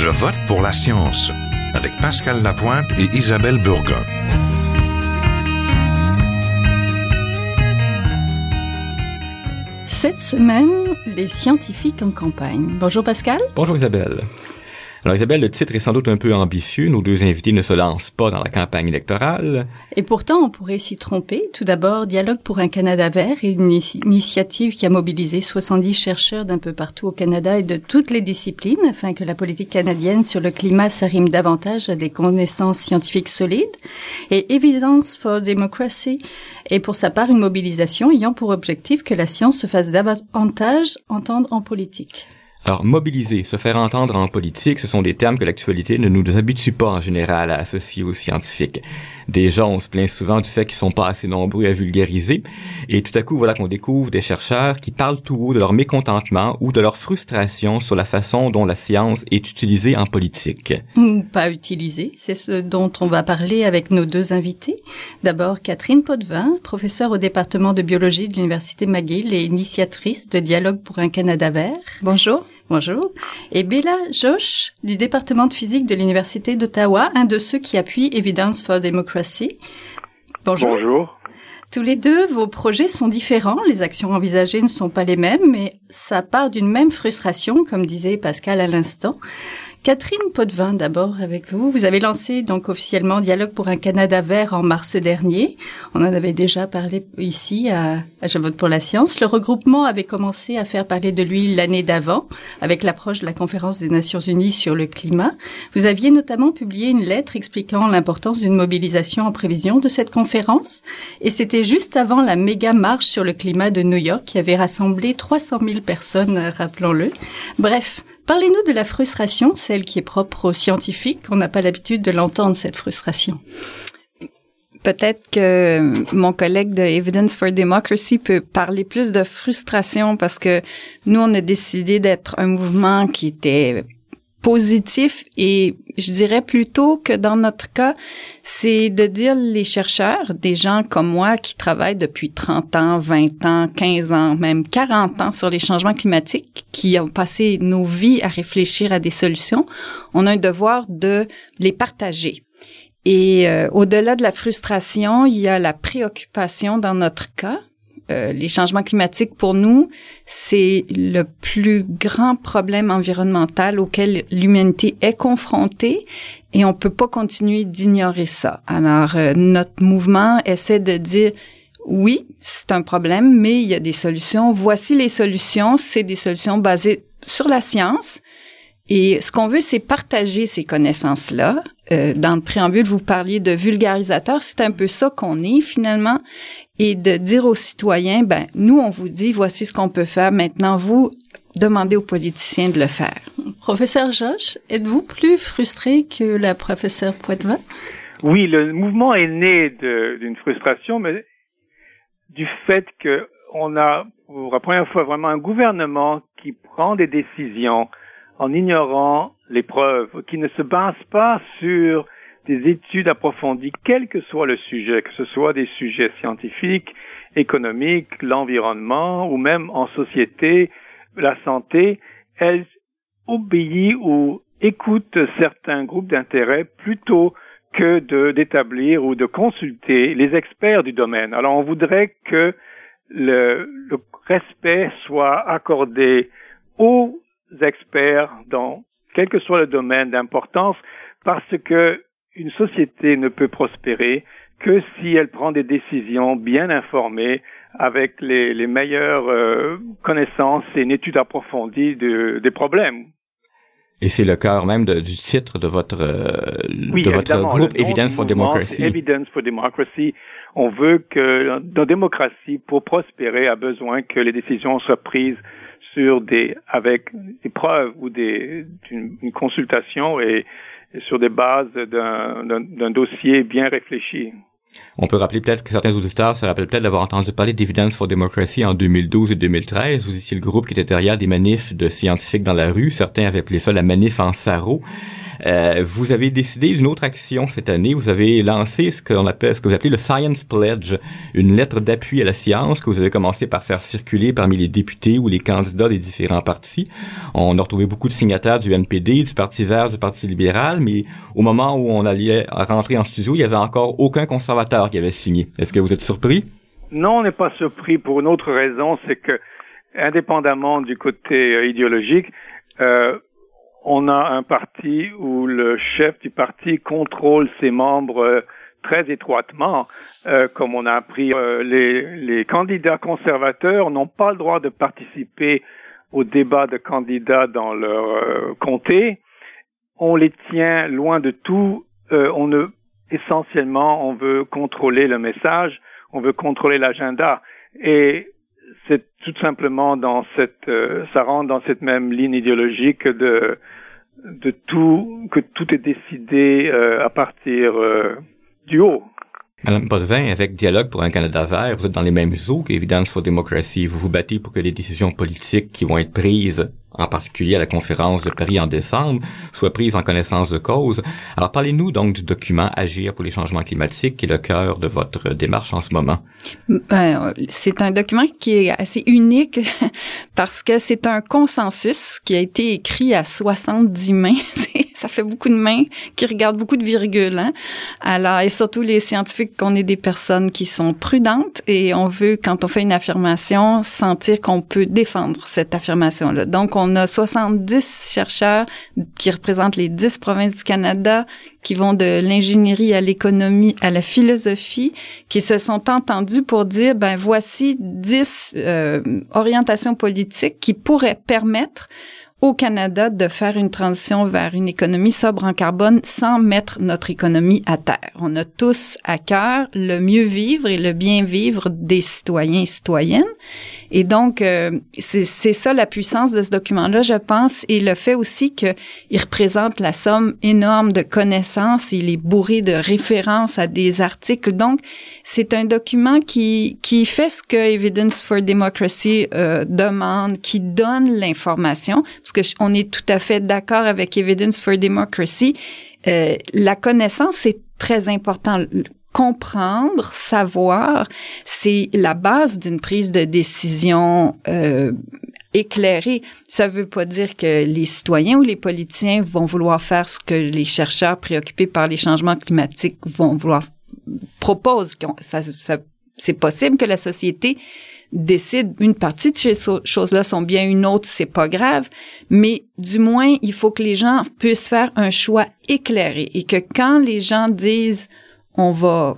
Je vote pour la science avec Pascal Lapointe et Isabelle Burgon. Cette semaine, les scientifiques en campagne. Bonjour Pascal. Bonjour Isabelle. Alors Isabelle, le titre est sans doute un peu ambitieux. Nos deux invités ne se lancent pas dans la campagne électorale. Et pourtant, on pourrait s'y tromper. Tout d'abord, Dialogue pour un Canada vert est une initiative qui a mobilisé 70 chercheurs d'un peu partout au Canada et de toutes les disciplines afin que la politique canadienne sur le climat s'arrime davantage à des connaissances scientifiques solides. Et Evidence for Democracy est pour sa part une mobilisation ayant pour objectif que la science se fasse davantage entendre en politique. Alors, mobiliser, se faire entendre en politique, ce sont des termes que l'actualité ne nous habitue pas en général à associer aux scientifiques. Déjà, on se plaint souvent du fait qu'ils sont pas assez nombreux à vulgariser, et tout à coup, voilà qu'on découvre des chercheurs qui parlent tout haut de leur mécontentement ou de leur frustration sur la façon dont la science est utilisée en politique. Ou pas utilisée, c'est ce dont on va parler avec nos deux invités. D'abord, Catherine Potvin, professeure au département de biologie de l'Université McGill et initiatrice de Dialogue pour un Canada vert. Bonjour. Bonjour. Et Bella Josh, du département de physique de l'Université d'Ottawa, un de ceux qui appuient Evidence for Democracy. Bonjour. Bonjour. Tous les deux, vos projets sont différents, les actions envisagées ne sont pas les mêmes, mais ça part d'une même frustration, comme disait Pascal à l'instant. Catherine Potvin, d'abord avec vous. Vous avez lancé donc officiellement Dialogue pour un Canada vert en mars dernier. On en avait déjà parlé ici à, à Je vote pour la science. Le regroupement avait commencé à faire parler de lui l'année d'avant, avec l'approche de la conférence des Nations Unies sur le climat. Vous aviez notamment publié une lettre expliquant l'importance d'une mobilisation en prévision de cette conférence. Et c'était juste avant la méga marche sur le climat de New York qui avait rassemblé 300 000 personnes, rappelons-le. Bref, Parlez-nous de la frustration, celle qui est propre aux scientifiques. On n'a pas l'habitude de l'entendre, cette frustration. Peut-être que mon collègue de Evidence for Democracy peut parler plus de frustration parce que nous, on a décidé d'être un mouvement qui était positif et je dirais plutôt que dans notre cas, c'est de dire les chercheurs, des gens comme moi qui travaillent depuis 30 ans, 20 ans, 15 ans, même 40 ans sur les changements climatiques, qui ont passé nos vies à réfléchir à des solutions, on a un devoir de les partager. Et euh, au-delà de la frustration, il y a la préoccupation dans notre cas euh, les changements climatiques, pour nous, c'est le plus grand problème environnemental auquel l'humanité est confrontée et on peut pas continuer d'ignorer ça. Alors, euh, notre mouvement essaie de dire oui, c'est un problème, mais il y a des solutions. Voici les solutions. C'est des solutions basées sur la science. Et ce qu'on veut, c'est partager ces connaissances-là. Euh, dans le préambule, vous parliez de vulgarisateur. C'est un peu ça qu'on est finalement et de dire aux citoyens, ben nous on vous dit voici ce qu'on peut faire. Maintenant vous demandez aux politiciens de le faire. Professeur Josh, êtes-vous plus frustré que la professeure Poitvin Oui, le mouvement est né d'une frustration, mais du fait que on a pour la première fois vraiment un gouvernement qui prend des décisions en ignorant les preuves, qui ne se base pas sur des études approfondies, quel que soit le sujet, que ce soit des sujets scientifiques, économiques, l'environnement ou même en société, la santé, elle obéit ou écoute certains groupes d'intérêt plutôt que de d'établir ou de consulter les experts du domaine. Alors on voudrait que le, le respect soit accordé aux experts dans quel que soit le domaine d'importance parce que une société ne peut prospérer que si elle prend des décisions bien informées avec les, les meilleures euh, connaissances et une étude approfondie de, des problèmes. Et c'est le cœur même de, du titre de votre euh, de votre groupe Evidence for Democracy. Evidence for Democracy. On veut que la démocratie, pour prospérer, a besoin que les décisions soient prises sur des avec des preuves ou des une consultation et sur des bases d'un dossier bien réfléchi. On peut rappeler peut-être que certains auditeurs se rappellent peut-être d'avoir entendu parler d'Evidence for Democracy en 2012 et 2013. Vous étiez le groupe qui était derrière des manifs de scientifiques dans la rue. Certains avaient appelé ça la manif en sarreau. Euh, vous avez décidé d'une autre action cette année. Vous avez lancé ce qu'on appelle, ce que vous appelez le Science Pledge, une lettre d'appui à la science que vous avez commencé par faire circuler parmi les députés ou les candidats des différents partis. On a retrouvé beaucoup de signataires du NPD, du Parti Vert, du Parti libéral, mais au moment où on allait rentrer en studio, il y avait encore aucun conservateur qui avait signé. Est-ce que vous êtes surpris? Non, on n'est pas surpris pour une autre raison, c'est que, indépendamment du côté euh, idéologique, euh, on a un parti où le chef du parti contrôle ses membres euh, très étroitement. Euh, comme on a appris, euh, les, les, candidats conservateurs n'ont pas le droit de participer au débat de candidats dans leur comté. On les tient loin de tout. on ne, essentiellement, on veut contrôler le message, on veut contrôler l'agenda. Et c'est tout simplement dans cette, euh, ça rentre dans cette même ligne idéologique de de tout que tout est décidé euh, à partir euh, du haut. Madame Potvin, avec Dialogue pour un Canada vert, vous êtes dans les mêmes eaux qu'Évidence for Democracy. Vous vous battez pour que les décisions politiques qui vont être prises en particulier à la conférence de Paris en décembre, soit prise en connaissance de cause. Alors parlez-nous donc du document Agir pour les changements climatiques qui est le cœur de votre démarche en ce moment. Ben, c'est un document qui est assez unique parce que c'est un consensus qui a été écrit à 70 mains. ça fait beaucoup de mains qui regardent beaucoup de virgules. Hein? Alors, et surtout les scientifiques, qu'on est des personnes qui sont prudentes et on veut, quand on fait une affirmation, sentir qu'on peut défendre cette affirmation-là. Donc, on a 70 chercheurs qui représentent les 10 provinces du Canada, qui vont de l'ingénierie à l'économie, à la philosophie, qui se sont entendus pour dire, ben voici 10 euh, orientations politiques qui pourraient permettre au Canada de faire une transition vers une économie sobre en carbone sans mettre notre économie à terre. On a tous à cœur le mieux vivre et le bien vivre des citoyens et citoyennes. Et donc, euh, c'est ça la puissance de ce document-là, je pense, et le fait aussi qu'il représente la somme énorme de connaissances, il est bourré de références à des articles. Donc, c'est un document qui, qui fait ce que Evidence for Democracy euh, demande, qui donne l'information, parce qu'on est tout à fait d'accord avec Evidence for Democracy. Euh, la connaissance, c'est très important comprendre, savoir, c'est la base d'une prise de décision euh, éclairée. Ça veut pas dire que les citoyens ou les politiciens vont vouloir faire ce que les chercheurs préoccupés par les changements climatiques vont vouloir proposent. Ça, ça, c'est possible que la société décide une partie de ces choses-là sont bien, une autre c'est pas grave, mais du moins il faut que les gens puissent faire un choix éclairé et que quand les gens disent on va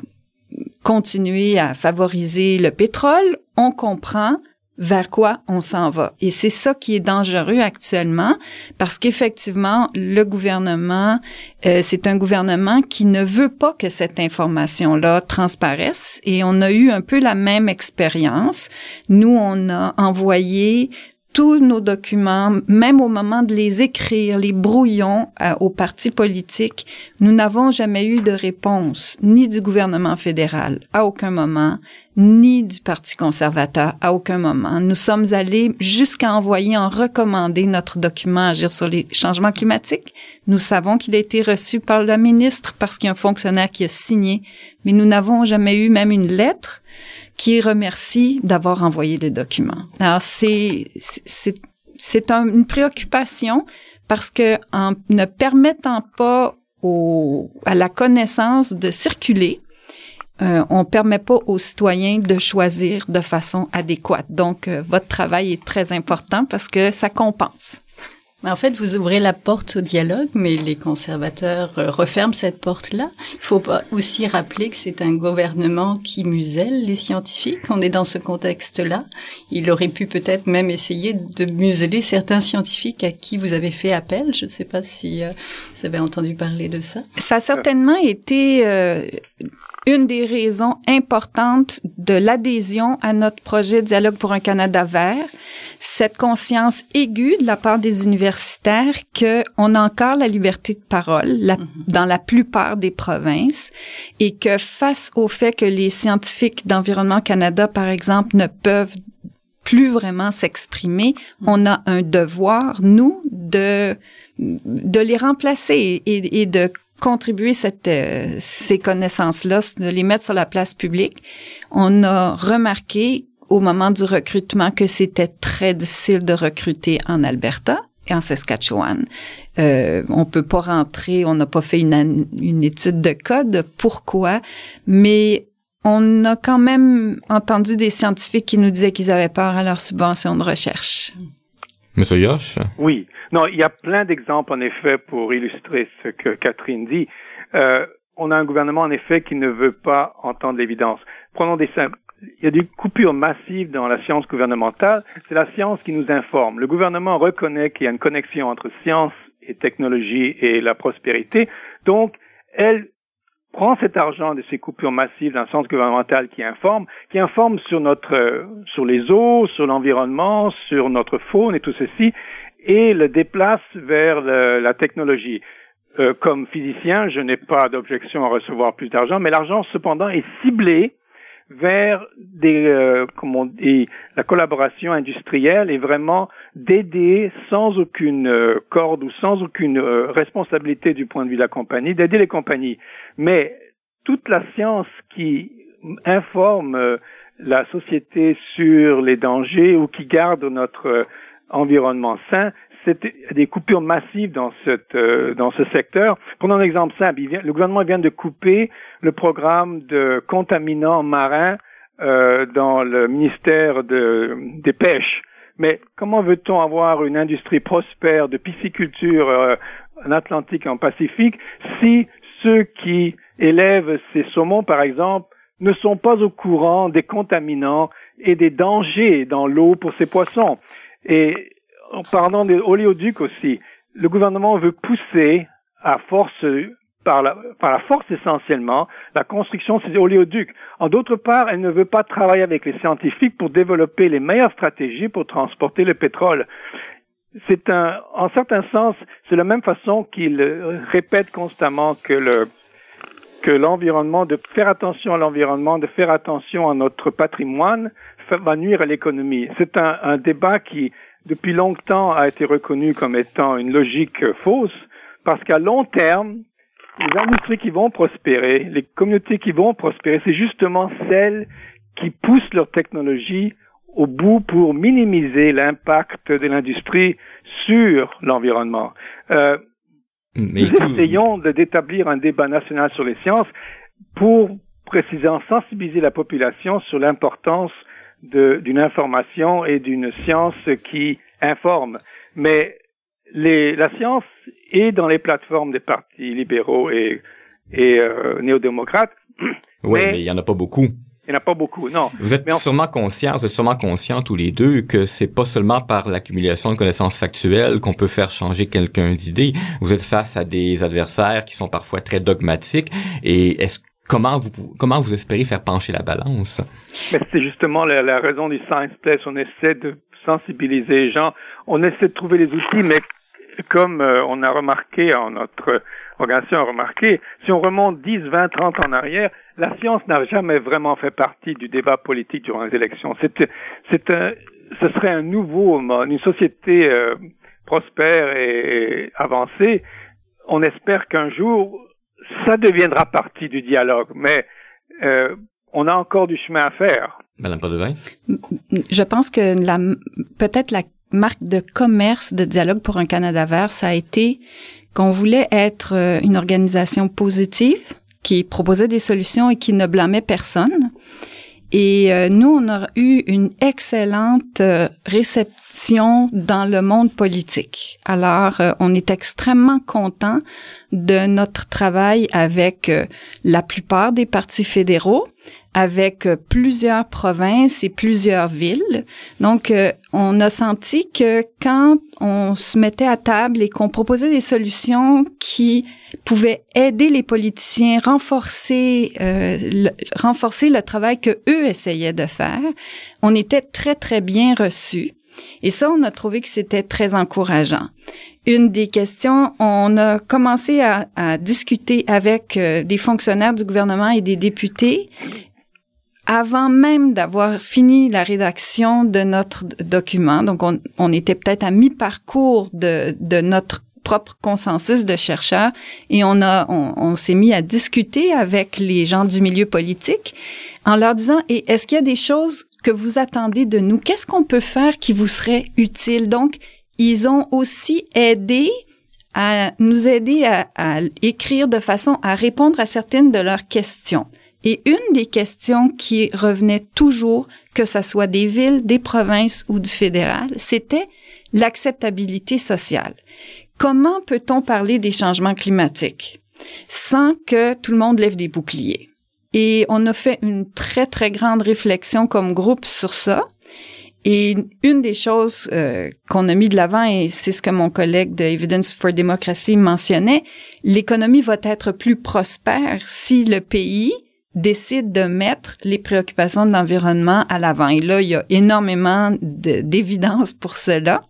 continuer à favoriser le pétrole, on comprend vers quoi on s'en va. Et c'est ça qui est dangereux actuellement parce qu'effectivement, le gouvernement, euh, c'est un gouvernement qui ne veut pas que cette information-là transparaisse et on a eu un peu la même expérience. Nous, on a envoyé tous nos documents, même au moment de les écrire, les brouillons euh, aux partis politiques, nous n'avons jamais eu de réponse, ni du gouvernement fédéral, à aucun moment, ni du Parti conservateur, à aucun moment. Nous sommes allés jusqu'à envoyer en recommandé notre document Agir sur les changements climatiques. Nous savons qu'il a été reçu par le ministre parce qu'il y a un fonctionnaire qui a signé, mais nous n'avons jamais eu même une lettre qui remercie d'avoir envoyé des documents. Alors c'est c'est c'est une préoccupation parce que en ne permettant pas au, à la connaissance de circuler, euh, on permet pas aux citoyens de choisir de façon adéquate. Donc, euh, votre travail est très important parce que ça compense. En fait, vous ouvrez la porte au dialogue, mais les conservateurs euh, referment cette porte-là. Il faut aussi rappeler que c'est un gouvernement qui muselle les scientifiques. On est dans ce contexte-là. Il aurait pu peut-être même essayer de museler certains scientifiques à qui vous avez fait appel. Je ne sais pas si euh, vous avez entendu parler de ça. Ça a certainement été euh, une des raisons importantes de l'adhésion à notre projet Dialogue pour un Canada vert, cette conscience aiguë de la part des universitaires que on a encore la liberté de parole mm-hmm. dans la plupart des provinces et que face au fait que les scientifiques d'Environnement Canada, par exemple, ne peuvent plus vraiment s'exprimer, mm-hmm. on a un devoir, nous, de de les remplacer et, et de contribuer cette, euh, ces connaissances-là, de les mettre sur la place publique. On a remarqué au moment du recrutement que c'était très difficile de recruter en Alberta et en Saskatchewan. Euh, on peut pas rentrer, on n'a pas fait une, une étude de code, pourquoi, mais on a quand même entendu des scientifiques qui nous disaient qu'ils avaient peur à leur subvention de recherche. Oui. Non, il y a plein d'exemples, en effet, pour illustrer ce que Catherine dit. Euh, on a un gouvernement, en effet, qui ne veut pas entendre l'évidence. Prenons des simples. Il y a des coupures massives dans la science gouvernementale. C'est la science qui nous informe. Le gouvernement reconnaît qu'il y a une connexion entre science et technologie et la prospérité. Donc, elle prend cet argent de ces coupures massives le sens gouvernemental qui informe, qui informe sur notre, euh, sur les eaux, sur l'environnement, sur notre faune et tout ceci, et le déplace vers la technologie. Euh, comme physicien, je n'ai pas d'objection à recevoir plus d'argent, mais l'argent cependant est ciblé vers des, euh, on dit, la collaboration industrielle et vraiment d'aider sans aucune euh, corde ou sans aucune euh, responsabilité du point de vue de la compagnie, d'aider les compagnies. Mais toute la science qui informe la société sur les dangers ou qui garde notre environnement sain, c'est des coupures massives dans, cette, dans ce secteur. Prenons un exemple simple. le gouvernement vient de couper le programme de contaminants marins euh, dans le ministère de, des pêches. Mais comment veut-on avoir une industrie prospère de pisciculture euh, en Atlantique et en Pacifique si ceux qui élèvent ces saumons, par exemple, ne sont pas au courant des contaminants et des dangers dans l'eau pour ces poissons? Et en parlant des oléoducs aussi, le gouvernement veut pousser à force par la, par la force essentiellement la construction de ces oléoducs. En d'autre part, elle ne veut pas travailler avec les scientifiques pour développer les meilleures stratégies pour transporter le pétrole. C'est un, en certain sens, c'est la même façon qu'il répète constamment que le, que l'environnement, de faire attention à l'environnement, de faire attention à notre patrimoine, va nuire à l'économie. C'est un, un débat qui, depuis longtemps, a été reconnu comme étant une logique fausse, parce qu'à long terme, les industries qui vont prospérer, les communautés qui vont prospérer, c'est justement celles qui poussent leur technologie au bout pour minimiser l'impact de l'industrie sur l'environnement. Euh, nous essayons d'établir un débat national sur les sciences pour précisément sensibiliser la population sur l'importance d'une information et d'une science qui informe. Mais les, la science est dans les plateformes des partis libéraux et, et euh, néo-démocrates. Oui, mais, il y en a pas beaucoup. Il n'y en a pas beaucoup, non. Vous êtes sûrement conscients, vous êtes sûrement conscients tous les deux que c'est pas seulement par l'accumulation de connaissances factuelles qu'on peut faire changer quelqu'un d'idée. Vous êtes face à des adversaires qui sont parfois très dogmatiques et est-ce comment vous comment vous espérez faire pencher la balance? C'est justement la, la, raison du Science Place. On essaie de sensibiliser les gens. On essaie de trouver les outils, mais comme euh, on a remarqué en notre organisation a remarqué, si on remonte 10, 20, 30 en arrière, la science n'a jamais vraiment fait partie du débat politique durant les élections. C'est, c'est un, ce serait un nouveau mode, une société euh, prospère et avancée. On espère qu'un jour, ça deviendra partie du dialogue, mais euh, on a encore du chemin à faire. Madame Padevin? Je pense que la, peut-être la marque de commerce de Dialogue pour un Canada vert, ça a été qu'on voulait être euh, une organisation positive qui proposait des solutions et qui ne blâmait personne. Et euh, nous, on a eu une excellente euh, réception dans le monde politique. Alors, on est extrêmement content de notre travail avec la plupart des partis fédéraux avec euh, plusieurs provinces et plusieurs villes. Donc, euh, on a senti que quand on se mettait à table et qu'on proposait des solutions qui pouvaient aider les politiciens, renforcer, euh, le, renforcer le travail que eux essayaient de faire, on était très très bien reçus. Et ça, on a trouvé que c'était très encourageant. Une des questions, on a commencé à, à discuter avec des fonctionnaires du gouvernement et des députés avant même d'avoir fini la rédaction de notre document, donc on, on était peut-être à mi-parcours de, de notre propre consensus de chercheurs et on a on, s'est mis à discuter avec les gens du milieu politique en leur disant et est-ce qu'il y a des choses que vous attendez de nous? Qu'est-ce qu'on peut faire qui vous serait utile? Donc ils ont aussi aidé à nous aider à, à écrire de façon à répondre à certaines de leurs questions et une des questions qui revenait toujours, que ce soit des villes, des provinces ou du fédéral, c'était l'acceptabilité sociale. Comment peut-on parler des changements climatiques sans que tout le monde lève des boucliers? Et on a fait une très, très grande réflexion comme groupe sur ça. Et une des choses euh, qu'on a mis de l'avant, et c'est ce que mon collègue de Evidence for Democracy mentionnait, l'économie va être plus prospère si le pays décide de mettre les préoccupations de l'environnement à l'avant. Et là, il y a énormément d'évidence pour cela.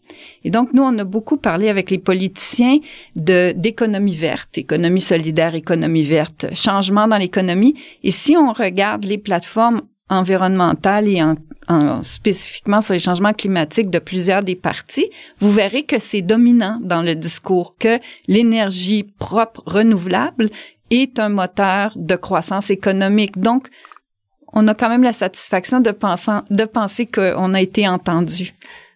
Et donc, nous, on a beaucoup parlé avec les politiciens d'économie verte, économie solidaire, économie verte, changement dans l'économie. Et si on regarde les plateformes environnementales et en, en, spécifiquement sur les changements climatiques de plusieurs des partis, vous verrez que c'est dominant dans le discours que l'énergie propre, renouvelable est un moteur de croissance économique. Donc, on a quand même la satisfaction de penser, de penser qu'on a été entendu.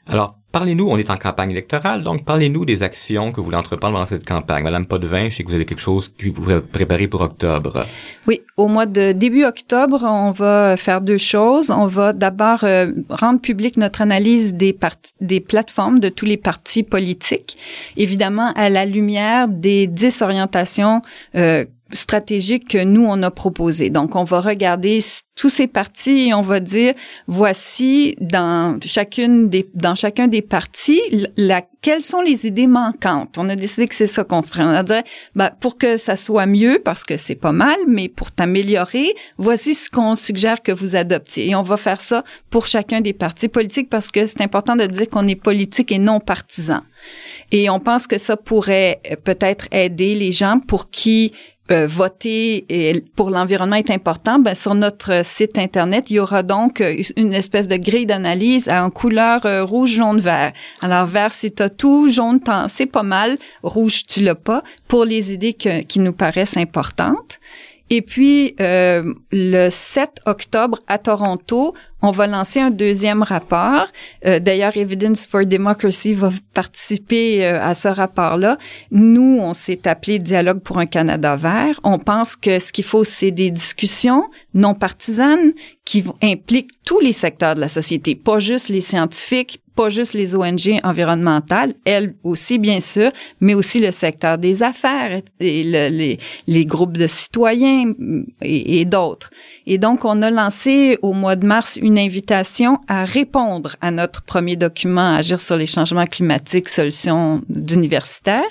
Alors, parlez-nous, on est en campagne électorale, donc parlez-nous des actions que vous voulez entreprendre dans cette campagne. Madame Potvin, je sais que vous avez quelque chose que vous préparez pour octobre. Oui, au mois de début octobre, on va faire deux choses. On va d'abord euh, rendre public notre analyse des, des plateformes de tous les partis politiques, évidemment à la lumière des dix orientations euh, stratégique que nous on a proposé. Donc on va regarder tous ces partis et on va dire voici dans chacune des dans chacun des partis la, quelles sont les idées manquantes. On a décidé que c'est ça qu'on ferait. On a dit ben, pour que ça soit mieux parce que c'est pas mal, mais pour t'améliorer, voici ce qu'on suggère que vous adoptiez. Et on va faire ça pour chacun des partis politiques parce que c'est important de dire qu'on est politique et non partisan. Et on pense que ça pourrait euh, peut-être aider les gens pour qui euh, voter pour l'environnement est important, ben sur notre site internet, il y aura donc euh, une espèce de grille d'analyse en couleur euh, rouge, jaune, vert. Alors vert, c'est t'as tout, jaune, c'est pas mal, rouge, tu l'as pas, pour les idées qui nous paraissent importantes. Et puis, euh, le 7 octobre à Toronto, on va lancer un deuxième rapport. Euh, D'ailleurs, Evidence for Democracy va participer euh, à ce rapport-là. Nous, on s'est appelé Dialogue pour un Canada vert. On pense que ce qu'il faut, c'est des discussions non partisanes qui impliquent tous les secteurs de la société, pas juste les scientifiques, pas juste les ONG environnementales, elles aussi bien sûr, mais aussi le secteur des affaires et les, les, groupes de citoyens et, d'autres. Et donc, on a lancé au mois de mars une invitation à répondre à notre premier document Agir sur les changements climatiques, solutions d'universitaires.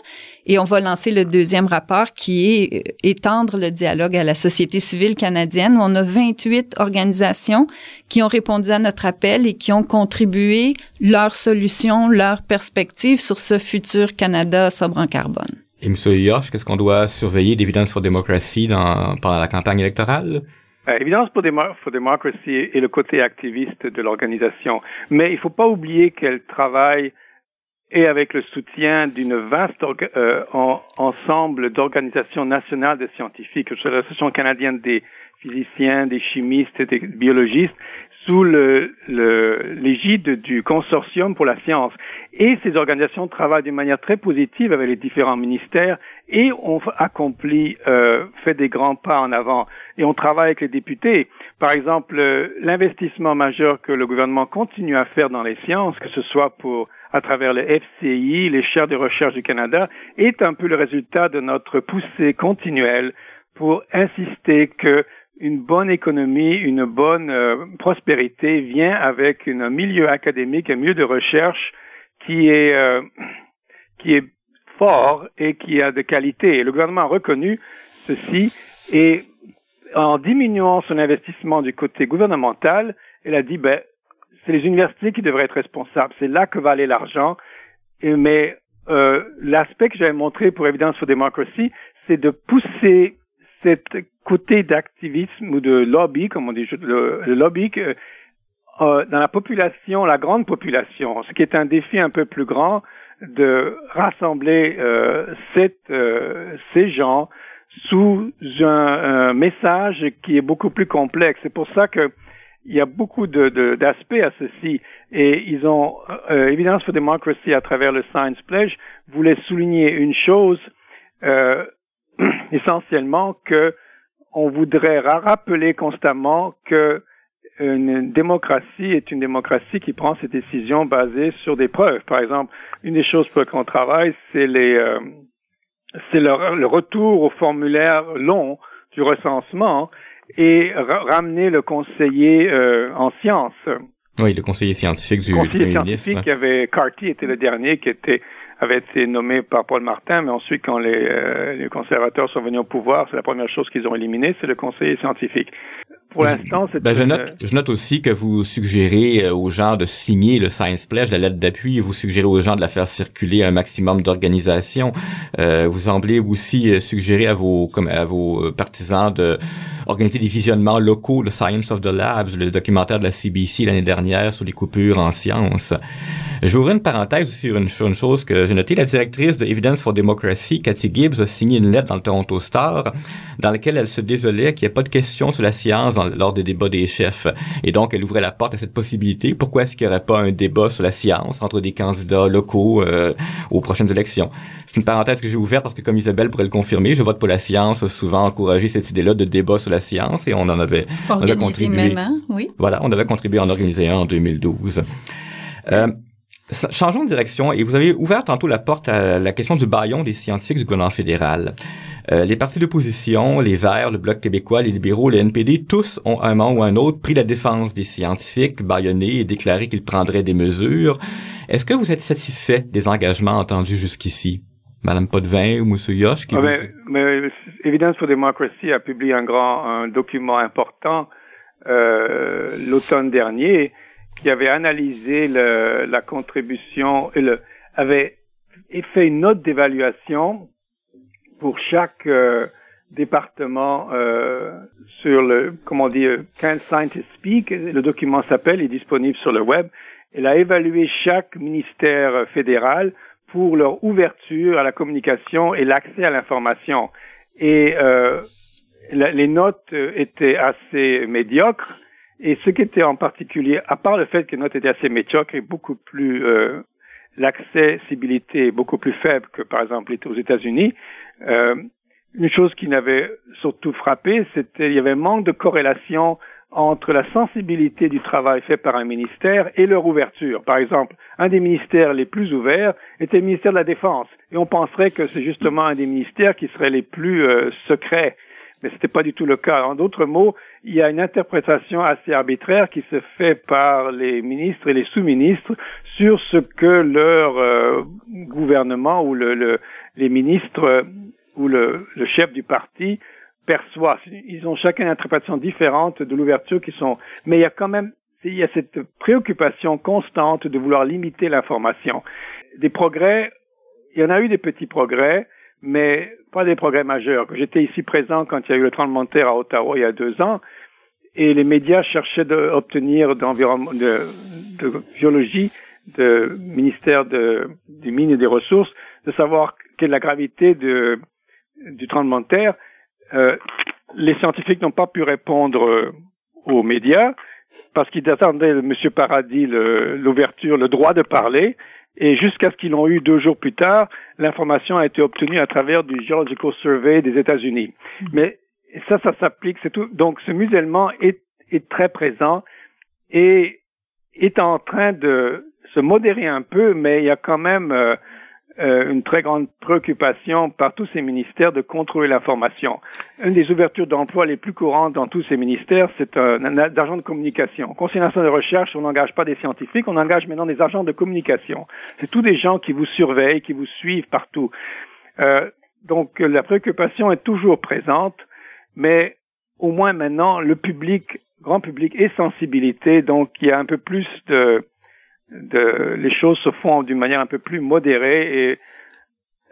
Et on va lancer le deuxième rapport qui est euh, étendre le dialogue à la société civile canadienne. On a 28 organisations qui ont répondu à notre appel et qui ont contribué leurs solutions, leurs perspectives sur ce futur Canada sobre en carbone. Et M. Yosh, qu'est-ce qu'on doit surveiller d'Évidence for Democracy dans, pendant la campagne électorale? Euh, Évidence pour, for Democracy est le côté activiste de l'organisation, mais il ne faut pas oublier qu'elle travaille et avec le soutien d'une vaste euh, ensemble d'organisations nationales de scientifiques, l'Association canadienne des physiciens, des chimistes et des biologistes, sous l'égide le, du consortium pour la science. Et ces organisations travaillent d'une manière très positive avec les différents ministères et ont accompli, euh, fait des grands pas en avant. Et on travaille avec les députés. Par exemple, euh, l'investissement majeur que le gouvernement continue à faire dans les sciences, que ce soit pour à travers le FCI, les chaires de recherche du Canada, est un peu le résultat de notre poussée continuelle pour insister que une bonne économie, une bonne euh, prospérité vient avec un milieu académique, un milieu de recherche qui est euh, qui est fort et qui a de qualité. Le gouvernement a reconnu ceci et en diminuant son investissement du côté gouvernemental, elle a dit ben c'est les universités qui devraient être responsables. C'est là que va aller l'argent. Mais euh, l'aspect que j'avais montré pour Evidence for Democracy, c'est de pousser cet côté d'activisme ou de lobby, comme on dit, le, lobby euh, dans la population, la grande population, ce qui est un défi un peu plus grand de rassembler euh, cette, euh, ces gens sous un, un, message qui est beaucoup plus complexe. C'est pour ça que il y a beaucoup de, d'aspects à ceci et ils ont euh, Evidence for Democracy à travers le Science Pledge voulait souligner une chose euh, essentiellement que on voudrait rappeler constamment que une démocratie est une démocratie qui prend ses décisions basées sur des preuves. Par exemple, une des choses pour lesquelles on travaille, c'est les euh, c'est le, le, retour au formulaire long du recensement et ramener le conseiller euh, en sciences. Oui, le conseiller scientifique du, conseiller scientifique qui avait Carty était le dernier qui était avait été nommé par Paul Martin, mais ensuite quand les, euh, les conservateurs sont venus au pouvoir, c'est la première chose qu'ils ont éliminée, c'est le conseiller scientifique. Pour l'instant, c'est. Ben, je, note, je note aussi que vous suggérez euh, aux gens de signer le Science Pledge, la lettre d'appui, vous suggérez aux gens de la faire circuler un maximum d'organisations. Euh, vous semblez aussi euh, suggérer à vos comme à vos partisans de organiser des visionnements locaux, le Science of the Labs, le documentaire de la CBC l'année dernière sur les coupures en sciences. Je vais ouvrir une parenthèse sur une, une chose que j'ai notée. La directrice de Evidence for Democracy, Cathy Gibbs, a signé une lettre dans le Toronto Star dans laquelle elle se désolait qu'il n'y ait pas de questions sur la science lors des débats des chefs. Et donc, elle ouvrait la porte à cette possibilité. Pourquoi est-ce qu'il n'y aurait pas un débat sur la science entre des candidats locaux euh, aux prochaines élections? C'est une parenthèse que j'ai ouverte parce que, comme Isabelle pourrait le confirmer, je vote pour la science, souvent encouragé cette idée-là de débat sur la science et on en avait, on avait contribué. Même, oui. Voilà, on avait contribué à en organiser un en 2012. Euh, Changeons de direction et vous avez ouvert tantôt la porte à la question du baillon des scientifiques du gouvernement fédéral. Euh, les partis d'opposition, les Verts, le Bloc québécois, les libéraux, le NPD, tous ont un moment ou un autre pris la défense des scientifiques, baillonnés et déclaré qu'ils prendraient des mesures. Est-ce que vous êtes satisfait des engagements entendus jusqu'ici? Madame Potvin ou Monsieur Yosh qui ah, mais, mais, Evidence for Democracy a publié un grand un document important euh, l'automne dernier qui avait analysé le, la contribution le, avait fait une note d'évaluation pour chaque euh, département euh, sur le, comment dire, Can Scientists Speak, le document s'appelle, il est disponible sur le web. Elle a évalué chaque ministère fédéral pour leur ouverture à la communication et l'accès à l'information. Et euh, les notes étaient assez médiocres et ce qui était en particulier, à part le fait que notre était assez médiocre et beaucoup plus euh, l'accessibilité beaucoup plus faible que par exemple aux États-Unis, euh, une chose qui n'avait surtout frappé, c'était il y avait un manque de corrélation entre la sensibilité du travail fait par un ministère et leur ouverture. Par exemple, un des ministères les plus ouverts était le ministère de la Défense, et on penserait que c'est justement un des ministères qui serait les plus euh, secrets mais ce n'était pas du tout le cas. En d'autres mots, il y a une interprétation assez arbitraire qui se fait par les ministres et les sous-ministres sur ce que leur euh, gouvernement ou le, les ministres ou le, le, chef du parti perçoit. Ils ont chacun une interprétation différente de l'ouverture qui sont. Mais il y a quand même il y a cette préoccupation constante de vouloir limiter l'information. Des progrès, il y en a eu des petits progrès, mais pas des progrès majeurs. J'étais ici présent quand il y a eu le tremblement de terre à Ottawa il y a deux ans, et les médias cherchaient d'obtenir d'environnement, de, de, biologie, de ministère de, des mines et des ressources, de savoir quelle est la gravité de, du tremblement de terre. Euh, les scientifiques n'ont pas pu répondre aux médias parce qu'ils attendaient M. Paradis l'ouverture, le droit de parler, et jusqu'à ce qu'ils l'ont eu deux jours plus tard, l'information a été obtenue à travers du Geological Survey des États-Unis. Mm-hmm. Mais ça, ça s'applique, c'est tout. Donc, ce musellement est, est très présent et est en train de se modérer un peu, mais il y a quand même euh, euh, une très grande préoccupation par tous ces ministères de contrôler l'information. Une des ouvertures d'emploi les plus courantes dans tous ces ministères, c'est un, un, agent de communication. Conseil national de recherche, on n'engage pas des scientifiques, on engage maintenant des agents de communication. C'est tous des gens qui vous surveillent, qui vous suivent partout. Euh, donc la préoccupation est toujours présente, mais au moins maintenant le public, grand public, est sensibilité, donc il y a un peu plus de de, les choses se font d'une manière un peu plus modérée et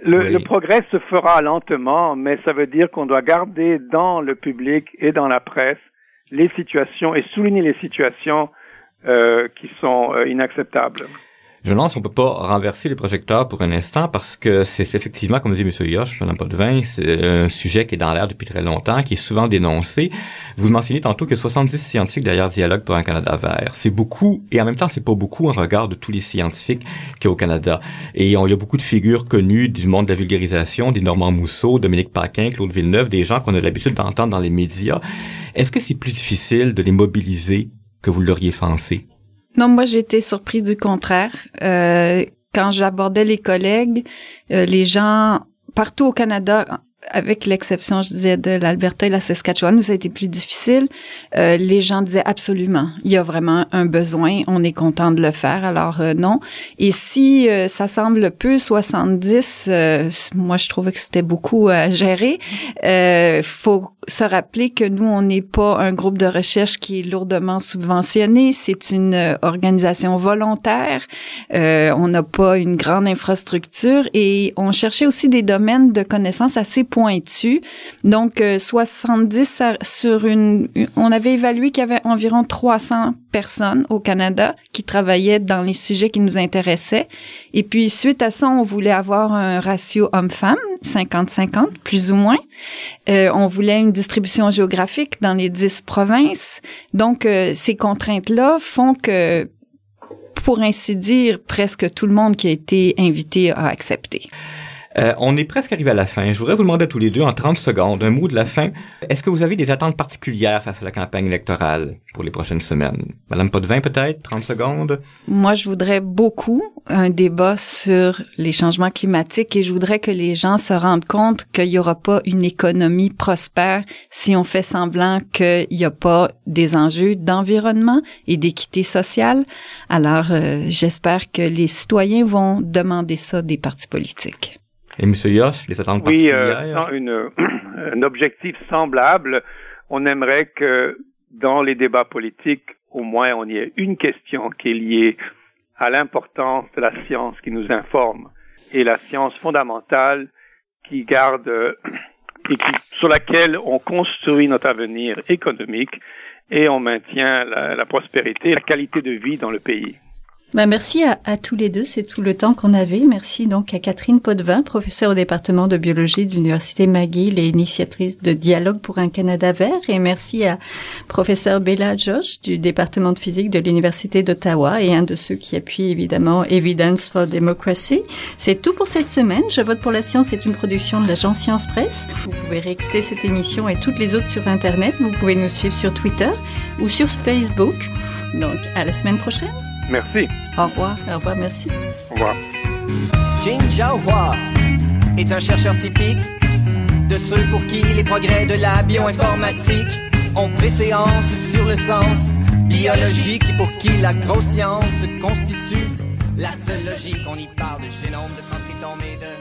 Le, le, progrès se fera lentement, mais ça veut dire qu'on doit garder dans le public et dans la presse les situations et souligner les situations euh, qui sont euh, inacceptables. Je lance, on peut pas renverser les projecteurs pour un instant parce que c'est effectivement, comme dit M. Yosh, Mme Potvin, c'est un sujet qui est dans l'air depuis très longtemps, qui est souvent dénoncé. Vous mentionnez tantôt que 70 scientifiques derrière Dialogue pour un Canada vert. C'est beaucoup, et en même temps, c'est pas beaucoup en regard de tous les scientifiques qu'il y a au Canada. Et il y a beaucoup de figures connues du monde de la vulgarisation, des Normand Mousseau, Dominique Paquin, Claude Villeneuve, des gens qu'on a l'habitude d'entendre dans les médias. Est-ce que c'est plus difficile de les mobiliser que vous l'auriez pensé? Non, moi été surprise du contraire. Euh, quand j'abordais les collègues, euh, les gens partout au Canada avec l'exception, je disais, de l'Alberta et la Saskatchewan, où ça a été plus difficile, euh, les gens disaient absolument, il y a vraiment un besoin, on est content de le faire, alors euh, non. Et si euh, ça semble peu, 70, moi je trouvais que c'était beaucoup à gérer. Euh, faut se rappeler que nous, on n'est pas un groupe de recherche qui est lourdement subventionné, c'est une organisation volontaire, on n'a pas une grande infrastructure et on cherchait aussi des domaines de connaissances assez pointu. Donc, 70 euh, sur une, on avait évalué qu'il y avait environ 300 personnes au Canada qui travaillaient dans les sujets qui nous intéressaient. Et puis, suite à ça, on voulait avoir un ratio homme-femme, 50-50, plus ou moins. Euh, on voulait une distribution géographique dans les 10 provinces. Donc, euh, ces contraintes-là font que pour ainsi dire, presque tout le monde qui a été invité a accepté. Euh, on est presque arrivé à la fin. Je voudrais vous demander à tous les deux, en 30 secondes, un mot de la fin. Est-ce que vous avez des attentes particulières face à la campagne électorale pour les prochaines semaines? Madame Potvin, peut-être? 30 secondes? Moi, je voudrais beaucoup un débat sur les changements climatiques et je voudrais que les gens se rendent compte qu'il n'y aura pas une économie prospère si on fait semblant qu'il n'y a pas des enjeux d'environnement et d'équité sociale. Alors, euh, j'espère que les citoyens vont demander ça des partis politiques. Et M. Yosh, les attentes oui, particulières? Oui, euh, un objectif semblable. On aimerait que dans les débats politiques, au moins, on y ait une question qui est liée à l'importance de la science qui nous informe et la science fondamentale qui garde et qui, sur laquelle on construit notre avenir économique et on maintient la, la prospérité et la qualité de vie dans le pays. Ben merci à, à, tous les deux, c'est tout le temps qu'on avait. Merci donc à Catherine Potvin, professeure au département de biologie de l'Université McGill et initiatrice de Dialogue pour un Canada vert. Et merci à professeur Bella Josh du département de physique de l'Université d'Ottawa et un de ceux qui appuie évidemment Evidence for Democracy. C'est tout pour cette semaine. Je vote pour la science est une production de l'agence Science Presse. Vous pouvez réécouter cette émission et toutes les autres sur Internet. Vous pouvez nous suivre sur Twitter ou sur Facebook. Donc à la semaine prochaine. Merci. Au revoir. Au revoir, merci. Au revoir. Jin Jiahua est un chercheur typique de ceux pour qui les progrès de la bioinformatique ont préséance sur le sens biologique et pour qui la grosse science constitue la seule logique. On y parle de génome, de transcriptome et de.